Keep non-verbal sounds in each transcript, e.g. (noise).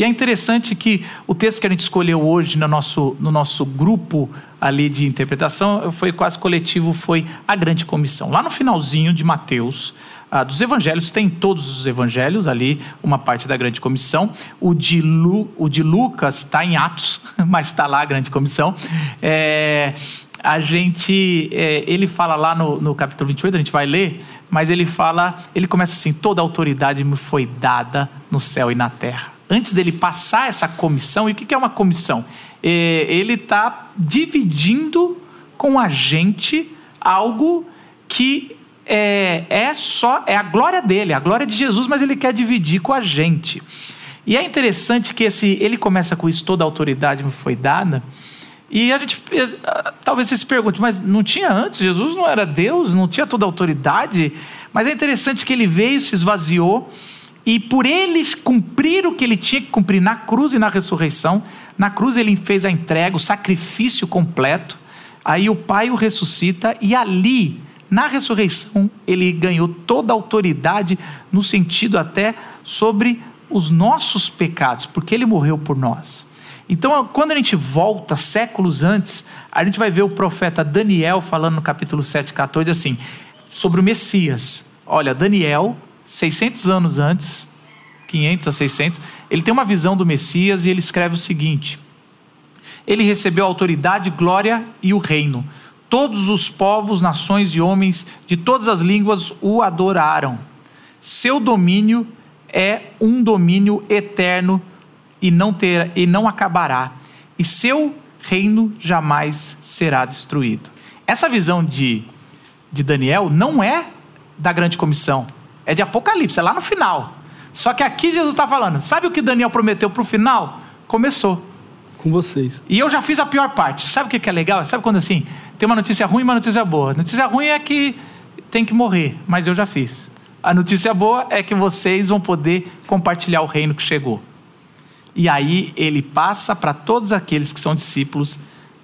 E é interessante que o texto que a gente escolheu hoje no nosso, no nosso grupo ali de interpretação foi quase coletivo, foi a grande comissão. Lá no finalzinho de Mateus, ah, dos evangelhos, tem todos os evangelhos ali, uma parte da grande comissão. O de, Lu, o de Lucas está em Atos, (laughs) mas está lá a grande comissão. É, a gente, é, ele fala lá no, no capítulo 28, a gente vai ler, mas ele fala, ele começa assim: toda autoridade me foi dada no céu e na terra. Antes dele passar essa comissão, e o que é uma comissão? É, ele está dividindo com a gente algo que é, é só, é a glória dele, a glória de Jesus, mas ele quer dividir com a gente. E é interessante que esse, ele começa com isso, toda a autoridade me foi dada. E a gente, eh, talvez você se pergunte, mas não tinha antes? Jesus não era Deus, não tinha toda a autoridade? Mas é interessante que ele veio, se esvaziou, e por ele cumprir o que ele tinha que cumprir na cruz e na ressurreição, na cruz ele fez a entrega, o sacrifício completo, aí o Pai o ressuscita, e ali, na ressurreição, ele ganhou toda a autoridade, no sentido até sobre os nossos pecados, porque ele morreu por nós. Então, quando a gente volta séculos antes, a gente vai ver o profeta Daniel falando no capítulo 7, 14, assim, sobre o Messias. Olha, Daniel, 600 anos antes, 500 a 600, ele tem uma visão do Messias e ele escreve o seguinte: Ele recebeu autoridade, glória e o reino. Todos os povos, nações e homens de todas as línguas o adoraram. Seu domínio é um domínio eterno e não, ter, e não acabará, e seu reino jamais será destruído. Essa visão de, de Daniel não é da grande comissão, é de Apocalipse, é lá no final. Só que aqui Jesus está falando, sabe o que Daniel prometeu para o final? Começou. Com vocês. E eu já fiz a pior parte. Sabe o que é legal? Sabe quando assim, tem uma notícia ruim e uma notícia boa? A notícia ruim é que tem que morrer, mas eu já fiz. A notícia boa é que vocês vão poder compartilhar o reino que chegou. E aí ele passa para todos aqueles que são discípulos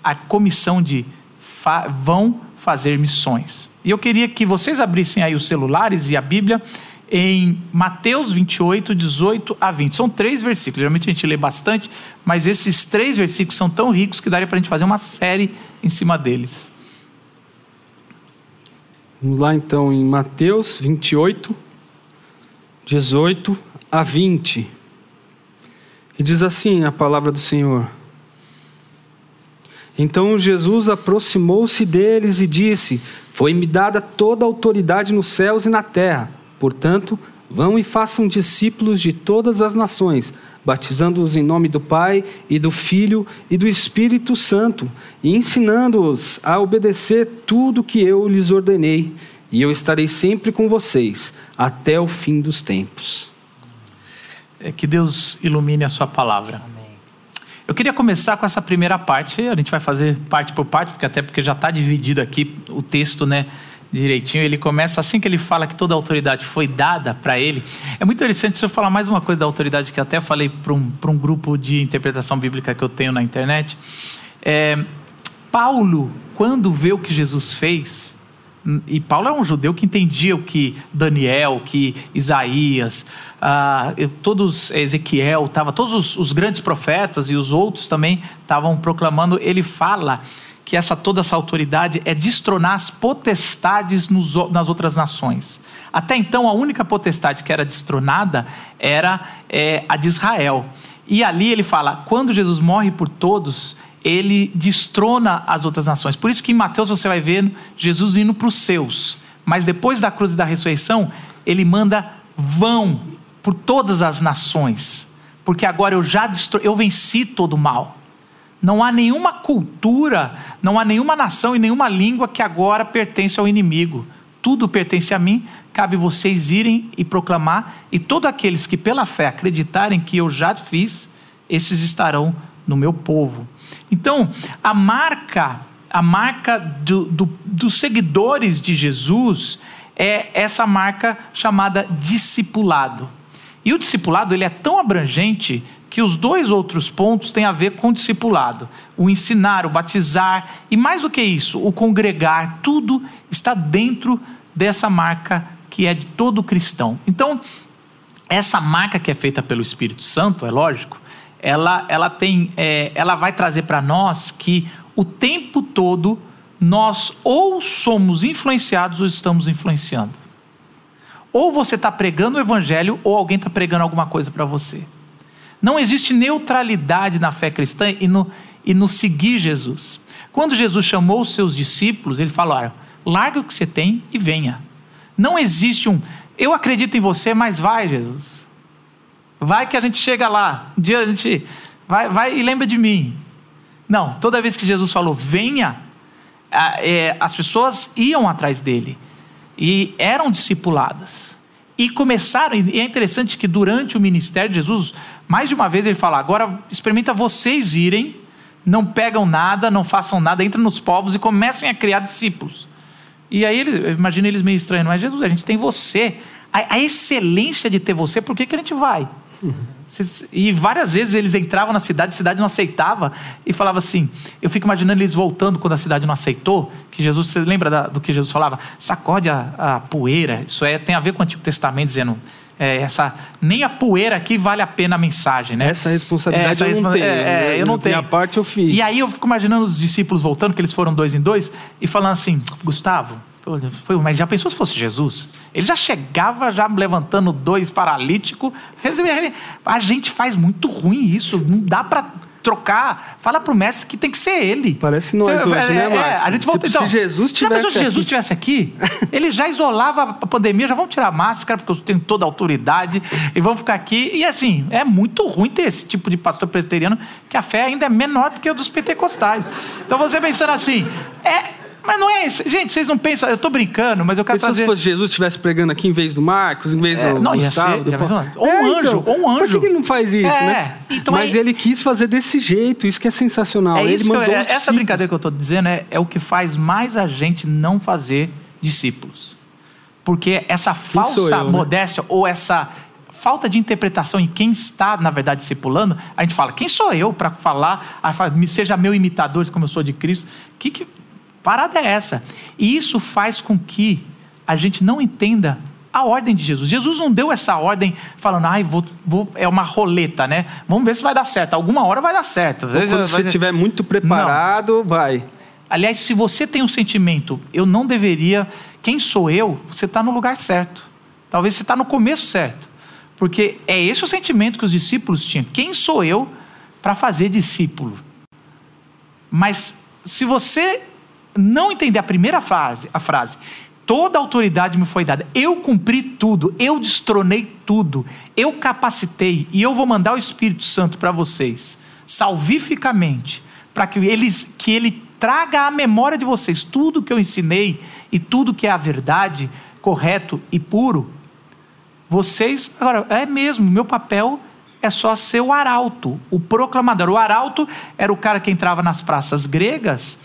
a comissão de fa vão fazer missões. E eu queria que vocês abrissem aí os celulares e a Bíblia em Mateus 28, 18 a 20. São três versículos, geralmente a gente lê bastante, mas esses três versículos são tão ricos que daria para a gente fazer uma série em cima deles. Vamos lá então em Mateus 28, 18 a 20. E diz assim a palavra do Senhor. Então Jesus aproximou-se deles e disse: Foi-me dada toda a autoridade nos céus e na terra. Portanto, vão e façam discípulos de todas as nações, batizando-os em nome do Pai e do Filho e do Espírito Santo, e ensinando-os a obedecer tudo que eu lhes ordenei. E eu estarei sempre com vocês até o fim dos tempos. É que Deus ilumine a sua palavra. Eu queria começar com essa primeira parte, a gente vai fazer parte por parte, porque até porque já está dividido aqui o texto, né? Direitinho, ele começa assim que ele fala que toda a autoridade foi dada para ele. É muito interessante se eu falar mais uma coisa da autoridade que até falei para um, um grupo de interpretação bíblica que eu tenho na internet. É, Paulo, quando vê o que Jesus fez, e Paulo é um judeu que entendia o que Daniel, que Isaías, ah, todos Ezequiel, tava, todos os, os, grandes profetas e os outros também estavam proclamando. Ele fala que essa toda essa autoridade é destronar as potestades nos, nas outras nações. Até então a única potestade que era destronada era é, a de Israel. E ali ele fala: quando Jesus morre por todos, ele destrona as outras nações. Por isso que em Mateus você vai ver Jesus indo para os seus. Mas depois da cruz e da ressurreição, ele manda vão por todas as nações. Porque agora eu já destro... eu venci todo o mal. Não há nenhuma cultura, não há nenhuma nação e nenhuma língua que agora pertence ao inimigo. Tudo pertence a mim, cabe vocês irem e proclamar, e todos aqueles que pela fé acreditarem que eu já fiz, esses estarão no meu povo. Então, a marca, a marca do, do, dos seguidores de Jesus é essa marca chamada discipulado. E o discipulado ele é tão abrangente que os dois outros pontos têm a ver com o discipulado. O ensinar, o batizar e mais do que isso, o congregar, tudo está dentro dessa marca que é de todo cristão. Então, essa marca que é feita pelo Espírito Santo, é lógico, ela, ela tem, é, ela vai trazer para nós que o tempo todo nós ou somos influenciados ou estamos influenciando. Ou você está pregando o evangelho ou alguém está pregando alguma coisa para você. Não existe neutralidade na fé cristã e no, e no seguir Jesus. Quando Jesus chamou os seus discípulos, ele falou: olha, larga o que você tem e venha. Não existe um, eu acredito em você, mas vai, Jesus. Vai que a gente chega lá. Um dia a gente vai, vai e lembra de mim. Não, toda vez que Jesus falou, venha, é, as pessoas iam atrás dele e eram discipuladas. E começaram, e é interessante que durante o ministério de Jesus, mais de uma vez ele fala: agora experimenta vocês irem, não pegam nada, não façam nada, entrem nos povos e comecem a criar discípulos. E aí, ele, imagina eles meio estranhos, mas Jesus, a gente tem você. A, a excelência de ter você, por que, que a gente vai? E várias vezes eles entravam na cidade, a cidade não aceitava, e falava assim: eu fico imaginando eles voltando quando a cidade não aceitou, que Jesus, você lembra da, do que Jesus falava? Sacode a, a, poeira, isso é, tem a ver com o Antigo Testamento, dizendo. É, essa, nem a poeira aqui vale a pena a mensagem, né? Essa responsabilidade essa eu não tenho. É, é, eu não tenho. Minha parte eu fiz. E aí eu fico imaginando os discípulos voltando, que eles foram dois em dois, e falando assim: Gustavo, foi, mas já pensou se fosse Jesus? Ele já chegava já levantando dois paralíticos. A gente faz muito ruim isso. Não dá para trocar. Fala pro mestre que tem que ser ele. Parece nós Você, hoje, é, né, Marcos? É, a gente volta, tipo, então, se Jesus tivesse se Jesus tivesse aqui, (laughs) ele já isolava a pandemia, já vamos tirar a máscara, porque eu tenho toda a autoridade, e vamos ficar aqui. E assim, é muito ruim ter esse tipo de pastor presbiteriano, que a fé ainda é menor do que a dos pentecostais. Então você pensando assim, é mas não é isso. Gente, vocês não pensam. Eu estou brincando, mas eu quero Pensou trazer. Se Jesus estivesse pregando aqui em vez do Marcos, em vez é, do não, Gustavo. Ser. Ou é, um anjo, então, ou um anjo. Por que ele não faz isso, é, né? Então mas ele quis fazer desse jeito. Isso que é sensacional. É ele mandou eu, essa brincadeira que eu estou dizendo é, é o que faz mais a gente não fazer discípulos. Porque essa falsa eu, né? modéstia né? ou essa falta de interpretação em quem está, na verdade, discipulando, a gente fala, quem sou eu para falar, seja meu imitador, como eu sou de Cristo? Que, que, parada é essa? E isso faz com que a gente não entenda a ordem de Jesus. Jesus não deu essa ordem falando, ai, vou, vou, é uma roleta, né? Vamos ver se vai dar certo. Alguma hora vai dar certo. Quando vai... você estiver muito preparado, não. vai. Aliás, se você tem um sentimento, eu não deveria, quem sou eu? Você está no lugar certo. Talvez você está no começo certo. Porque é esse o sentimento que os discípulos tinham. Quem sou eu para fazer discípulo? Mas se você não entender a primeira frase, a frase, toda a autoridade me foi dada, eu cumpri tudo, eu destronei tudo, eu capacitei e eu vou mandar o Espírito Santo para vocês, salvificamente, para que, eles, que ele traga à memória de vocês tudo que eu ensinei e tudo que é a verdade, correto e puro. Vocês, agora, é mesmo, meu papel é só ser o arauto, o proclamador. O arauto era o cara que entrava nas praças gregas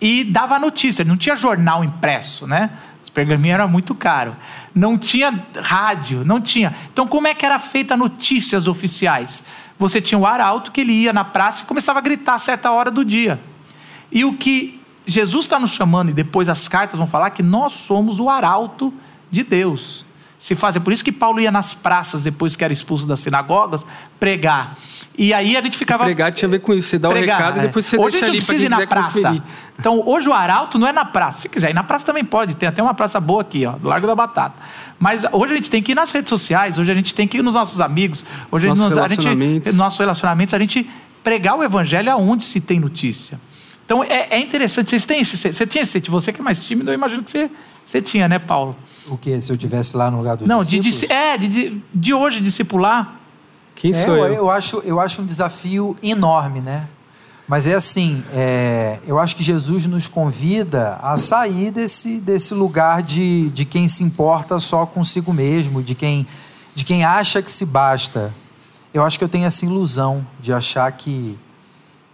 e dava notícia. Não tinha jornal impresso, né? Os pergaminhos eram muito caro. Não tinha rádio, não tinha. Então, como é que era feita notícias oficiais? Você tinha o arauto que ele ia na praça e começava a gritar a certa hora do dia. E o que Jesus está nos chamando, e depois as cartas vão falar que nós somos o arauto de Deus se faz. É por isso que Paulo ia nas praças, depois que era expulso das sinagogas, pregar. E aí a gente ficava. Pregar tinha a ver com isso. Você dá pregar, o recado e depois você é. hoje deixa ali para quem ir na praça. Conferir. Então, hoje o arauto não é na praça. Se quiser ir na praça também pode. Tem até uma praça boa aqui, ó, do Largo da Batata. Mas hoje a gente tem que ir nas redes sociais, hoje a gente tem que ir nos nossos amigos, hoje nossos nos, a gente, nossos relacionamentos, a gente pregar o evangelho aonde se tem notícia. Então é, é interessante. Vocês têm esse, você tinha esse, você que é mais tímido, eu imagino que você, você tinha, né, Paulo? O que? Se eu tivesse lá no lugar do Não, de, de, é, de, de hoje, discipular. Quem é, sou eu? Eu acho, eu acho um desafio enorme, né? Mas é assim, é, eu acho que Jesus nos convida a sair desse, desse lugar de, de quem se importa só consigo mesmo, de quem, de quem acha que se basta. Eu acho que eu tenho essa ilusão de achar que,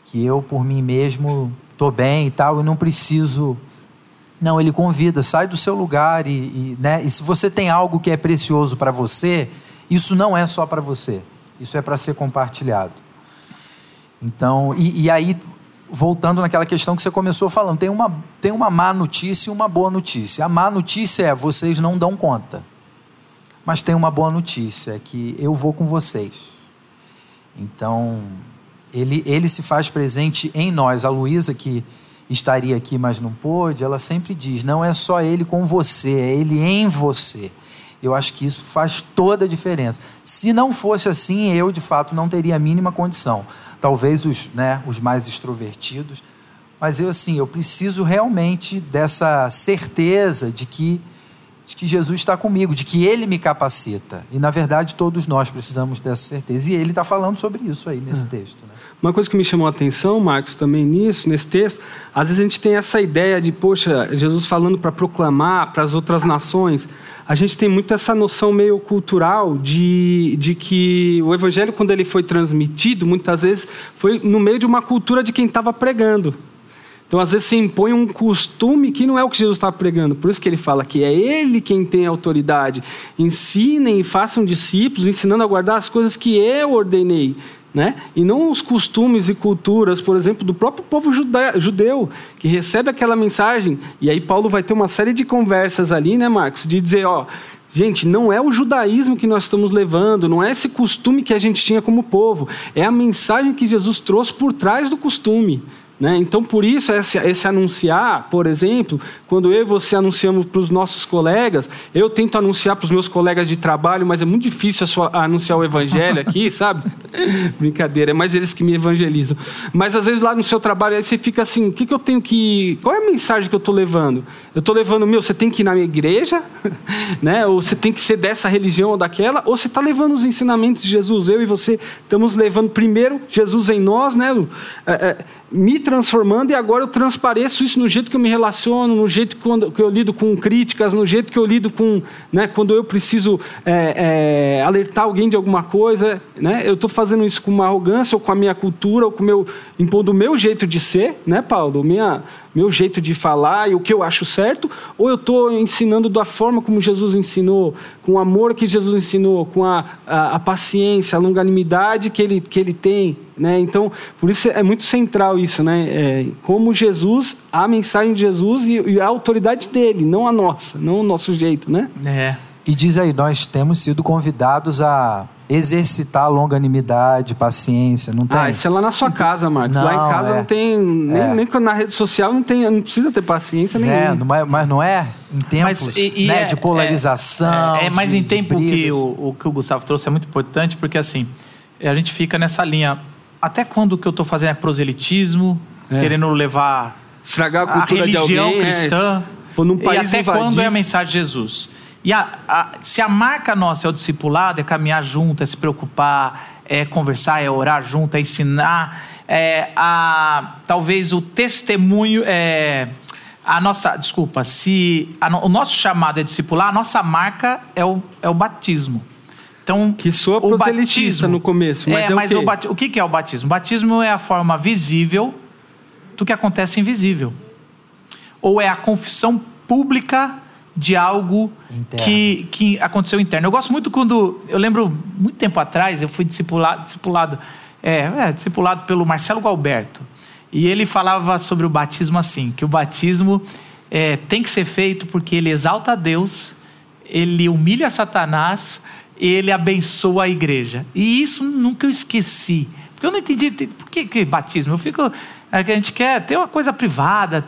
que eu, por mim mesmo, estou bem e tal, e não preciso não, ele convida, sai do seu lugar e, e, né? e se você tem algo que é precioso para você, isso não é só para você, isso é para ser compartilhado. Então, e, e, aí, voltando naquela questão que você começou falando, tem uma, tem uma má notícia e uma boa notícia. A má notícia é vocês não dão conta, mas tem uma boa notícia, é que eu vou com vocês. Então, ele, ele se faz presente em nós. A Luísa, que estaria aqui, mas não pôde, ela sempre diz: não é só ele com você, é ele em você. Eu acho que isso faz toda a diferença. Se não fosse assim, eu de fato não teria a mínima condição. Talvez os, né, os mais extrovertidos, mas eu assim, eu preciso realmente dessa certeza de que de que Jesus está comigo, de que Ele me capacita. E, na verdade, todos nós precisamos dessa certeza. E ele está falando sobre isso aí nesse é. texto. Né? Uma coisa que me chamou a atenção, Marcos, também nisso, nesse texto, às vezes a gente tem essa ideia de, poxa, Jesus falando para proclamar para as outras nações. A gente tem muito essa noção meio cultural de, de que o evangelho, quando ele foi transmitido, muitas vezes foi no meio de uma cultura de quem estava pregando. Então, às vezes, se impõe um costume que não é o que Jesus está pregando. Por isso que ele fala que é ele quem tem autoridade. Ensinem e façam discípulos, ensinando a guardar as coisas que eu ordenei. Né? E não os costumes e culturas, por exemplo, do próprio povo judeu, que recebe aquela mensagem. E aí Paulo vai ter uma série de conversas ali, né, Marcos? De dizer, ó, Gente, não é o judaísmo que nós estamos levando, não é esse costume que a gente tinha como povo, é a mensagem que Jesus trouxe por trás do costume. Né? Então, por isso, esse, esse, anunciar, por exemplo, quando eu e você anunciamos para os nossos colegas, eu tento anunciar para os meus colegas de trabalho, mas é muito difícil anunciar o evangelho aqui, (laughs) sabe? (laughs) Brincadeira, é mais eles que me evangelizam. Mas às vezes lá no seu trabalho, aí você fica assim: o que, que eu tenho que. Qual é a mensagem que eu estou levando? Eu estou levando, meu, você tem que ir na minha igreja, (laughs) né? ou você tem que ser dessa religião ou daquela, ou você está levando os ensinamentos de Jesus. Eu e você estamos levando primeiro Jesus em nós, né? É, é, me transformando e agora eu transpareço isso no jeito que eu me relaciono, no jeito que eu lido com críticas, no jeito que eu lido com, né, quando eu preciso é, é, alertar alguém de alguma coisa, né, eu estou fazendo isso com uma arrogância ou com a minha cultura ou com meu impondo o meu jeito de ser, né, Paulo, minha meu jeito de falar e o que eu acho certo, ou eu estou ensinando da forma como Jesus ensinou, com o amor que Jesus ensinou, com a, a, a paciência, a longanimidade que ele, que ele tem. Né? Então, por isso é muito central isso, né? É, como Jesus, a mensagem de Jesus e, e, a autoridade dele, não a nossa, não o nosso jeito, né? É. E diz aí, nós temos sido convidados a exercitar longanimidade, paciência, não tem? Ah, isso é lá na sua casa, Marcos. Não, lá em casa é. não tem, nem, é. nem na rede social não tem, não precisa ter paciência nenhuma. É, mas não é em tempos mas, e, e né, é, de polarização. É, é mas de, em tempo que o, o que o Gustavo trouxe é muito importante, porque assim, a gente fica nessa linha. Até quando o que eu estou fazendo é proselitismo, é. querendo levar estragar a cultura a religião de alguém, cristã. É, num país e até invadir. quando é a mensagem de Jesus? E a, a, se a marca nossa é o discipulado, é caminhar junto, é se preocupar, é conversar, é orar junto, é ensinar, é a, talvez o testemunho, é, a nossa, desculpa, se a, o nosso chamado é discipular, a nossa marca é o, é o batismo. Então, que soa o batismo no começo, mas é, é mas o, quê? O, o que é o batismo? O batismo é a forma visível do que acontece invisível. Ou é a confissão pública de algo que, que aconteceu interno. Eu gosto muito quando. Eu lembro, muito tempo atrás, eu fui discipulado, discipulado, é, é, discipulado pelo Marcelo Galberto. E ele falava sobre o batismo assim: que o batismo é, tem que ser feito porque ele exalta a Deus, ele humilha Satanás, ele abençoa a igreja. E isso nunca eu esqueci. Porque eu não entendi por que, que batismo. Eu fico. É a gente quer ter uma coisa privada.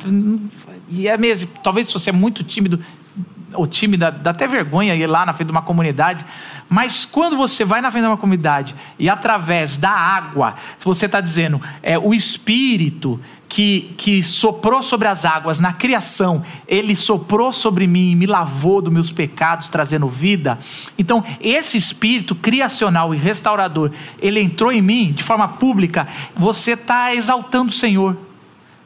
E é mesmo, talvez se você é muito tímido, ou tímida, dá até vergonha ir lá na frente de uma comunidade. Mas quando você vai na frente de uma comunidade e através da água, você está dizendo, é, o Espírito que, que soprou sobre as águas na criação, ele soprou sobre mim e me lavou dos meus pecados, trazendo vida. Então, esse Espírito criacional e restaurador, ele entrou em mim de forma pública, você está exaltando o Senhor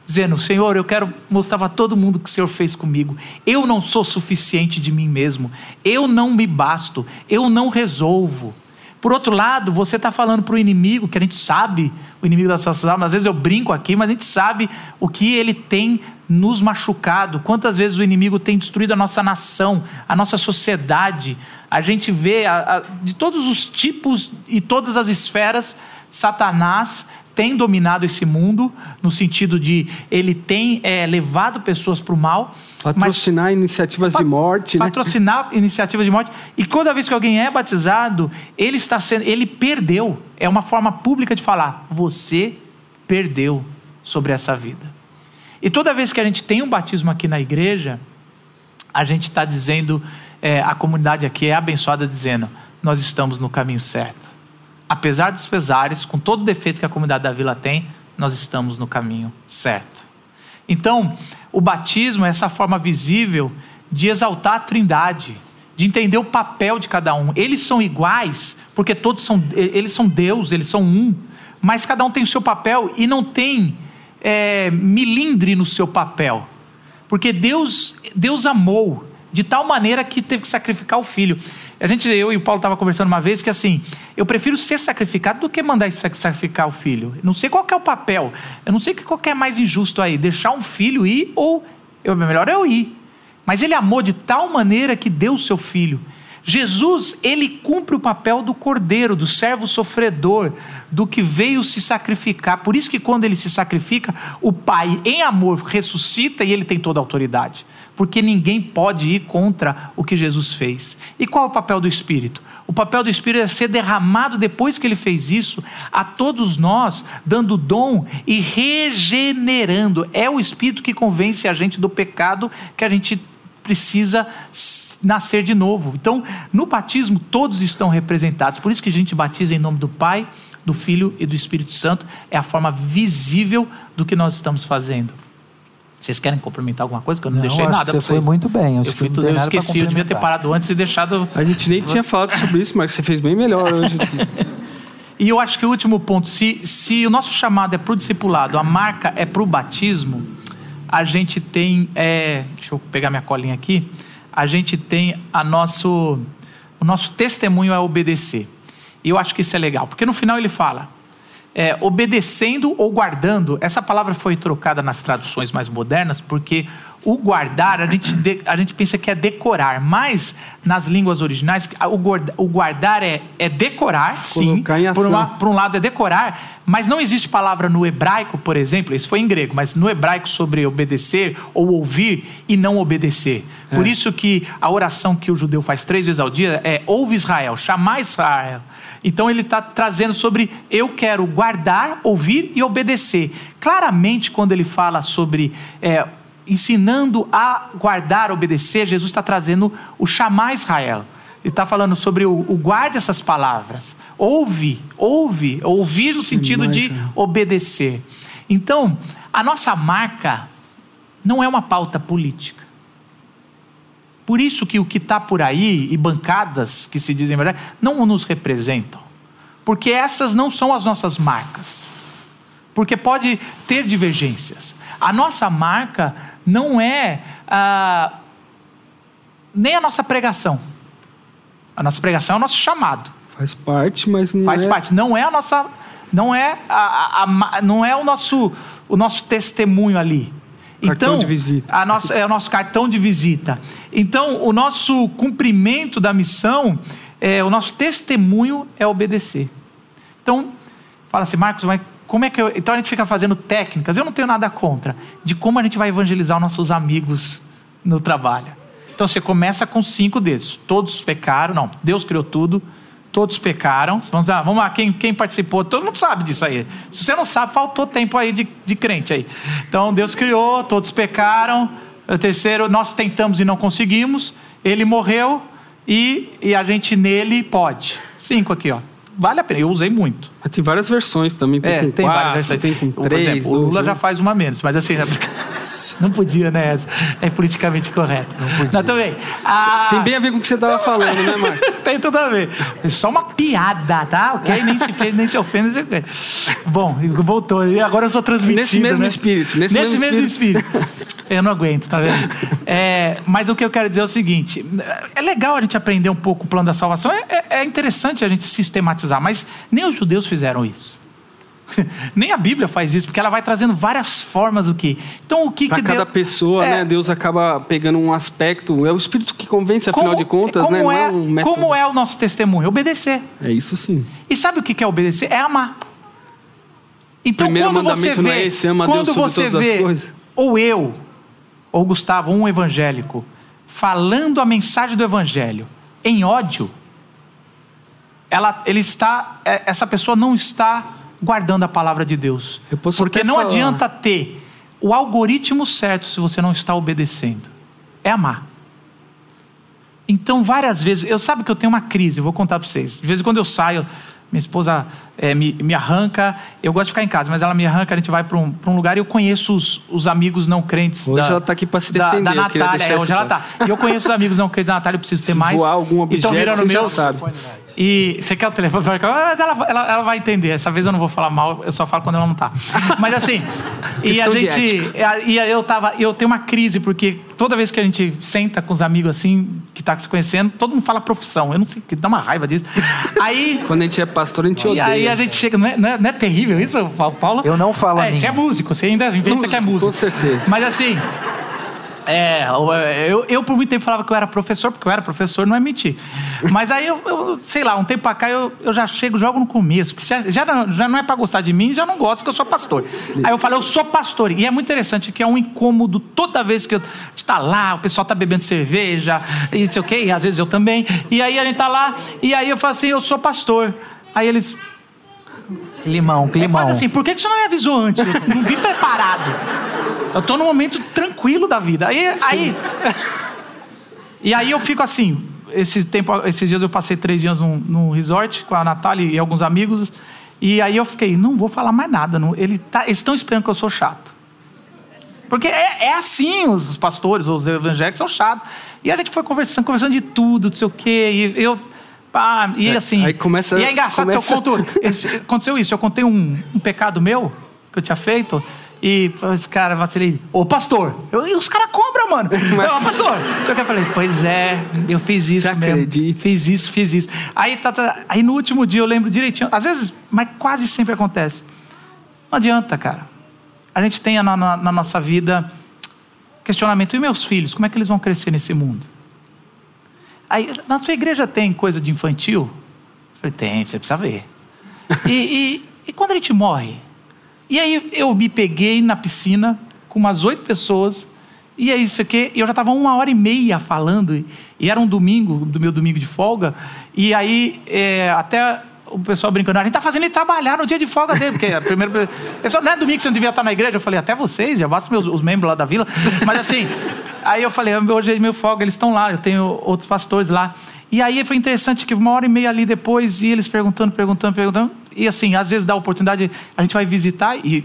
dizendo: Senhor, eu quero mostrar para todo mundo o que o Senhor fez comigo. Eu não sou suficiente de mim mesmo. Eu não me basto. Eu não resolvo. Por outro lado, você está falando para o inimigo, que a gente sabe, o inimigo das nossas almas, às vezes eu brinco aqui, mas a gente sabe o que ele tem nos machucado, quantas vezes o inimigo tem destruído a nossa nação, a nossa sociedade. A gente vê a, a, de todos os tipos e todas as esferas, Satanás tem dominado esse mundo, no sentido de ele tem é, levado pessoas para o mal. Patrocinar mas, iniciativas de morte. Né? Patrocinar né? iniciativas de morte. E toda vez que alguém é batizado, ele está sendo. Ele perdeu. É uma forma pública de falar: você perdeu sobre essa vida. E toda vez que a gente tem um batismo aqui na igreja, a gente está dizendo, é, a comunidade aqui é abençoada dizendo: nós estamos no caminho certo apesar dos pesares, com todo o defeito que a comunidade da vila tem, nós estamos no caminho certo. Então, o batismo é essa forma visível de exaltar a Trindade, de entender o papel de cada um. Eles são iguais, porque todos são, eles são Deus, eles são um, mas cada um tem o seu papel e não tem é, milindre no seu papel, porque Deus, Deus amou de tal maneira que teve que sacrificar o filho. A gente, eu e o Paulo estava conversando uma vez que assim, eu prefiro ser sacrificado do que mandar sacrificar o filho. não sei qual é o papel. Eu não sei qual é mais injusto aí, deixar um filho ir ou eu, melhor é eu ir. Mas ele amou de tal maneira que deu o seu filho. Jesus, ele cumpre o papel do cordeiro, do servo sofredor, do que veio se sacrificar. Por isso que quando ele se sacrifica, o Pai, em amor, ressuscita e ele tem toda a autoridade porque ninguém pode ir contra o que Jesus fez. E qual é o papel do Espírito? O papel do Espírito é ser derramado depois que ele fez isso a todos nós, dando dom e regenerando. É o Espírito que convence a gente do pecado que a gente precisa nascer de novo. Então, no batismo, todos estão representados. Por isso que a gente batiza em nome do Pai, do Filho e do Espírito Santo. É a forma visível do que nós estamos fazendo. Vocês querem complementar alguma coisa? Que eu não, não deixei nada. Você foi muito bem. Acho eu, fui, eu esqueci, eu devia ter parado antes e deixado. A gente nem tinha falado sobre isso, mas você fez bem melhor hoje. (laughs) e eu acho que o último ponto: se, se o nosso chamado é para o discipulado, a marca é para o batismo, a gente tem. É, deixa eu pegar minha colinha aqui. A gente tem a nosso. O nosso testemunho é obedecer. E eu acho que isso é legal, porque no final ele fala é, obedecendo ou guardando. Essa palavra foi trocada nas traduções mais modernas porque o guardar, a gente, de, a gente pensa que é decorar, mas nas línguas originais, o, guarda, o guardar é, é decorar, sim. Por, uma, por um lado é decorar, mas não existe palavra no hebraico, por exemplo, isso foi em grego, mas no hebraico sobre obedecer ou ouvir e não obedecer. É. Por isso que a oração que o judeu faz três vezes ao dia é ouve Israel, chamar Israel. Então ele está trazendo sobre eu quero guardar, ouvir e obedecer. Claramente, quando ele fala sobre é, ensinando a guardar, obedecer, Jesus está trazendo o chamar Israel. Ele está falando sobre o, o guarde essas palavras. Ouve, ouve, ouvir no sentido de obedecer. Então, a nossa marca não é uma pauta política. Por isso que o que está por aí e bancadas que se dizem verdade não nos representam. Porque essas não são as nossas marcas. Porque pode ter divergências. A nossa marca não é ah, nem a nossa pregação. A nossa pregação é o nosso chamado. Faz parte, mas não Faz é... parte. Não é a nossa, não é a, a, a, não é o nosso, o nosso testemunho ali. Cartão então, de visita. A nossa, é o nosso cartão de visita. Então, o nosso cumprimento da missão, é, o nosso testemunho é obedecer. Então, fala assim, Marcos, mas como é que eu... Então a gente fica fazendo técnicas, eu não tenho nada contra, de como a gente vai evangelizar os nossos amigos no trabalho. Então você começa com cinco dedos. Todos pecaram, não, Deus criou tudo, todos pecaram. Vamos lá, vamos lá, quem, quem participou, todo mundo sabe disso aí. Se você não sabe, faltou tempo aí de, de crente aí. Então Deus criou, todos pecaram. O terceiro, nós tentamos e não conseguimos. Ele morreu e, e a gente nele pode. Cinco aqui, ó vale a pena. Eu usei muito. Mas tem várias versões também. Tem é, com tem quatro, várias versões. Tem com três. Por exemplo, o Lula já faz uma menos, mas assim, não podia, né? É politicamente correto. Não podia. Não, também. Ah, tem bem a ver com o que você estava falando, né, Marcos? (laughs) tem tudo a ver. É só uma piada, tá? Ok? Nem se fez, nem se ofende. Bom, voltou. E agora eu sou transmitido. Nesse mesmo né? espírito. Nesse, nesse mesmo, mesmo espírito. espírito. Eu não aguento, tá vendo? É, mas o que eu quero dizer é o seguinte: é legal a gente aprender um pouco o plano da salvação, é, é, é interessante a gente sistematizar, mas nem os judeus fizeram isso. (laughs) Nem a Bíblia faz isso, porque ela vai trazendo várias formas do que. Então o que pra que cada Deus... pessoa, é... né? Deus acaba pegando um aspecto. É o Espírito que convence, afinal como, de contas, né? Não é, é um como é o nosso testemunho? Obedecer. É isso sim. E sabe o que é obedecer? É amar. Então, Primeiro quando você mandamento não vê, é esse, ama quando Deus sobre você todas as vê, coisas? ou eu, ou Gustavo, um evangélico, falando a mensagem do evangelho em ódio, ela, ele está, é, essa pessoa não está guardando a palavra de Deus. Porque não falar. adianta ter o algoritmo certo se você não está obedecendo. É amar. Então, várias vezes, eu sabe que eu tenho uma crise, eu vou contar para vocês. De vez em quando eu saio, minha esposa eh, me, me arranca, eu gosto de ficar em casa, mas ela me arranca, a gente vai para um, pra um lugar e eu conheço os, os amigos não crentes. Hoje da, ela tá aqui pra se da- defender, Da, queria Natália, é, hoje ela claro. tá. E eu conheço os amigos não crentes da Natália, eu preciso ter Se mais. voar algum e objeto, virando você já meus. sabe. E você quer o telefone? Ah, Ela, ela, ela vai entender. Essa vez eu não vou falar mal, eu só falo quando ela não tá. (laughs) Mas assim, e a gente. E eu tava. Eu tenho uma crise, porque toda vez que a gente senta com os amigos assim, que tá se conhecendo, todo mundo fala profissão. Eu não sei, que dá uma raiva disso. (laughs) Aí. Quando a gente é pastor, a gente odeia. A gente chega, não é, não é- não é terrível isso, Paulo? Eu não falo É, você é músico, você ainda inventa que é Músico, músico. com certeza. Mas assim, é, eu, eu por muito tempo falava que eu era professor, porque eu era professor, não é mentir. Mas aí eu, eu, sei lá, um tempo pra cá eu, eu já chego, jogo no começo, porque já, já, não, já não é pra gostar de mim, já não gosto, porque eu sou pastor. Aí eu falo, eu sou pastor. E é muito interessante que é um incômodo toda vez que eu, a gente tá lá, o pessoal tá bebendo cerveja, e sei o quê, e às vezes eu também. E aí a gente tá lá, e aí eu falo assim, eu sou pastor. Aí eles, Climão, é climão. quase assim, por que que você não me avisou antes? Eu não vim preparado. Eu tô num momento tranquilo da vida. Aí, aí, e aí eu fico assim, esse tempo, esses dias eu passei três dias num, num resort com a Natália e alguns amigos, e aí eu fiquei, não vou falar mais nada. não- ele tá, eles estão esperando que eu sou chato. Porque é, é assim, os pastores, os evangélicos são chatos. E a gente foi conversando, conversando de tudo, não sei o quê, e eu... pá, e É, assim... aí começa- e é engraçado começa- que eu conto... (laughs) Aconteceu isso, eu contei um, um pecado meu, que eu tinha feito, e esse cara vacilei, ô pastor, eu, e os caras cobram, mano. (laughs) Mas- Ô pastor, só que eu falei, pois é, eu fiz isso Você mesmo. acredita? Fiz isso, fiz isso. Aí, tá, tá, aí no último dia eu lembro direitinho, às vezes, mas quase sempre acontece. Não adianta, cara. A gente tem na, na- na nossa vida questionamento, e meus filhos, como é que eles vão crescer nesse mundo? Aí, na sua igreja tem coisa de infantil? Eu falei, tem, você precisa ver. E, e- e quando a gente morre? E aí eu me peguei na piscina com umas oito pessoas, e é isso aqui, e eu já estava uma hora e meia falando, e, era um domingo, do meu domingo de folga, e aí é, até o pessoal brincando, a gente está fazendo ele trabalhar no dia de folga dele, porque a primeira pessoa, não é domingo que você não devia estar na igreja, eu falei, até vocês, já basta meus, os membros lá da vila, mas assim, aí eu falei, hoje é meu folga, eles estão lá, eu tenho outros pastores lá, e aí foi interessante que uma hora e meia ali depois, e eles perguntando, perguntando, perguntando, e assim, às vezes dá oportunidade, a gente vai visitar, e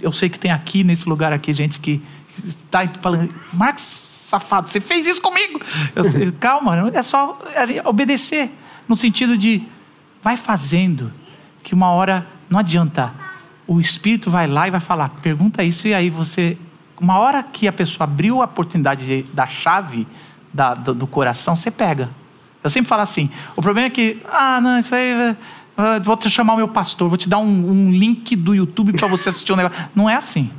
eu sei que tem aqui, nesse lugar aqui, gente que está falando, Marcos, safado, você fez isso comigo. Eu calma, é só obedecer, no sentido de, vai fazendo, que uma hora não adianta, o Espírito vai lá e vai falar, pergunta isso, e aí você, uma hora que a pessoa abriu a oportunidade de- da chave da- do, do coração, você pega. Eu sempre falo assim, o problema é que, ah, não, isso aí... ah, Vou te chamar o meu pastor, vou te dar um, um link do YouTube para você assistir um negócio. Não é assim.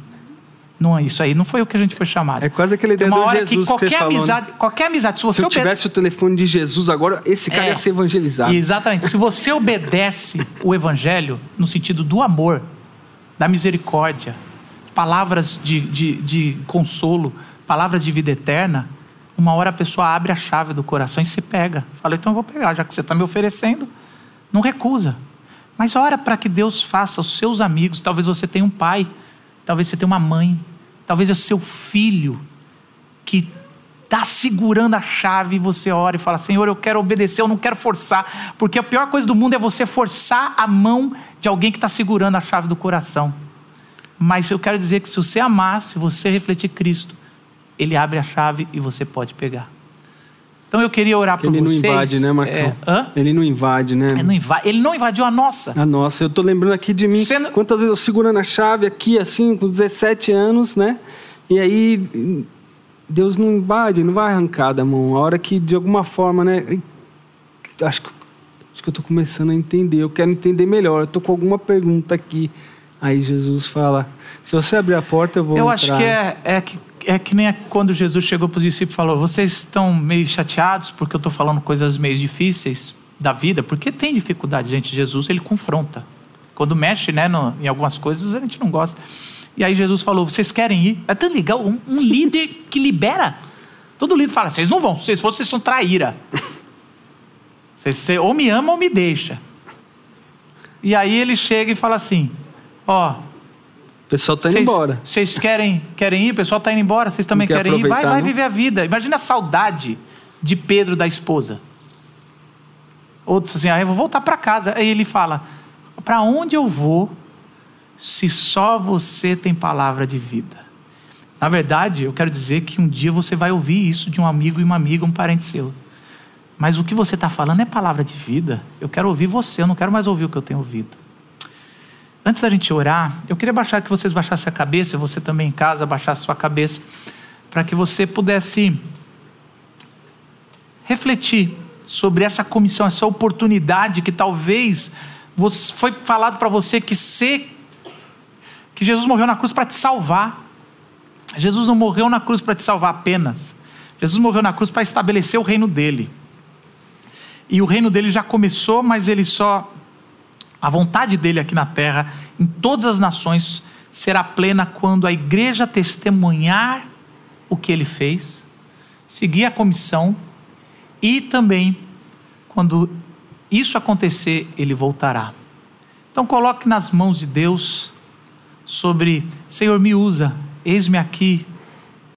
Não é isso aí. Não foi o que a gente foi chamado. É quase aquela Tem ideia uma hora Jesus que que qualquer falou, né? amizade, qualquer amizade, se você Se eu obede- tivesse o telefone de Jesus agora, esse cara É. ia ser evangelizado. Exatamente. Se você obedece o evangelho no sentido do amor, da misericórdia, palavras de, de, de consolo, palavras de vida eterna, uma hora a pessoa abre a chave do coração e você pega. Fala, então eu vou pegar, já que você está me oferecendo, não recusa. Mas ora para que Deus faça os seus amigos. Talvez você tenha um pai, talvez você tenha uma mãe, talvez é o seu filho que está segurando a chave e você ora e fala: Senhor, eu quero obedecer, eu não quero forçar, porque a pior coisa do mundo é você forçar a mão de alguém que está segurando a chave do coração. Mas eu quero dizer que se você amar, se você refletir Cristo, Ele abre a chave e você pode pegar. Então eu queria orar por Ele não vocês. invade, né, Marcão? É? Ele não invade, né? Ele não inva- Ele não invadiu a nossa. Ah, nossa, eu tô lembrando aqui de mim. Não- Quantas vezes eu segurando a chave aqui, assim, com 17 anos, né? E aí, Deus não invade, não vai arrancar da mão. A hora que, de alguma forma, né? Acho que, acho que eu tô começando a entender. Eu quero entender melhor. Eu tô com alguma pergunta aqui. Aí Jesus fala: se você abrir a porta, eu vou Eu entrar. acho que é, é que é que nem quando Jesus chegou para os discípulos e falou: Vocês estão meio chateados porque eu estou falando coisas meio difíceis da vida? Porque tem dificuldade, gente. Jesus, ele confronta. Quando mexe né, no, em algumas coisas, a gente não gosta. E aí Jesus falou: vocês querem ir? É tão legal, um, um líder que libera. Todo líder fala: vocês não vão, se vocês fossem, vocês são traíra. Vocês ou me ama ou me deixa. E aí ele chega e fala assim: ó. O pessoal está indo embora. Vocês querem, querem ir? O pessoal está indo embora, vocês também quer querem ir? Vai, vai viver a vida. Imagina a saudade de Pedro da esposa. Outros assim, ah, eu vou voltar para casa. Aí ele fala: para onde eu vou se só você tem palavra de vida? Na verdade, eu quero dizer que um dia você vai ouvir isso de um amigo e uma amiga, um parente seu. Mas o que você está falando é palavra de vida. Eu quero ouvir você, eu não quero mais ouvir o que eu tenho ouvido. Antes da gente orar, eu queria baixar que vocês baixassem a cabeça, você também em casa baixasse a sua cabeça, para que você pudesse refletir sobre essa comissão, essa oportunidade que talvez foi falado para você que ser que Jesus morreu na cruz para te salvar. Jesus não morreu na cruz para te salvar apenas. Jesus morreu na cruz para estabelecer o reino dele. E o reino dele já começou, mas ele só a vontade dele aqui na terra, em todas as nações, será plena quando a igreja testemunhar o que ele fez, seguir a comissão e também quando isso acontecer, ele voltará. Então coloque nas mãos de Deus sobre, Senhor, me usa, eis-me aqui,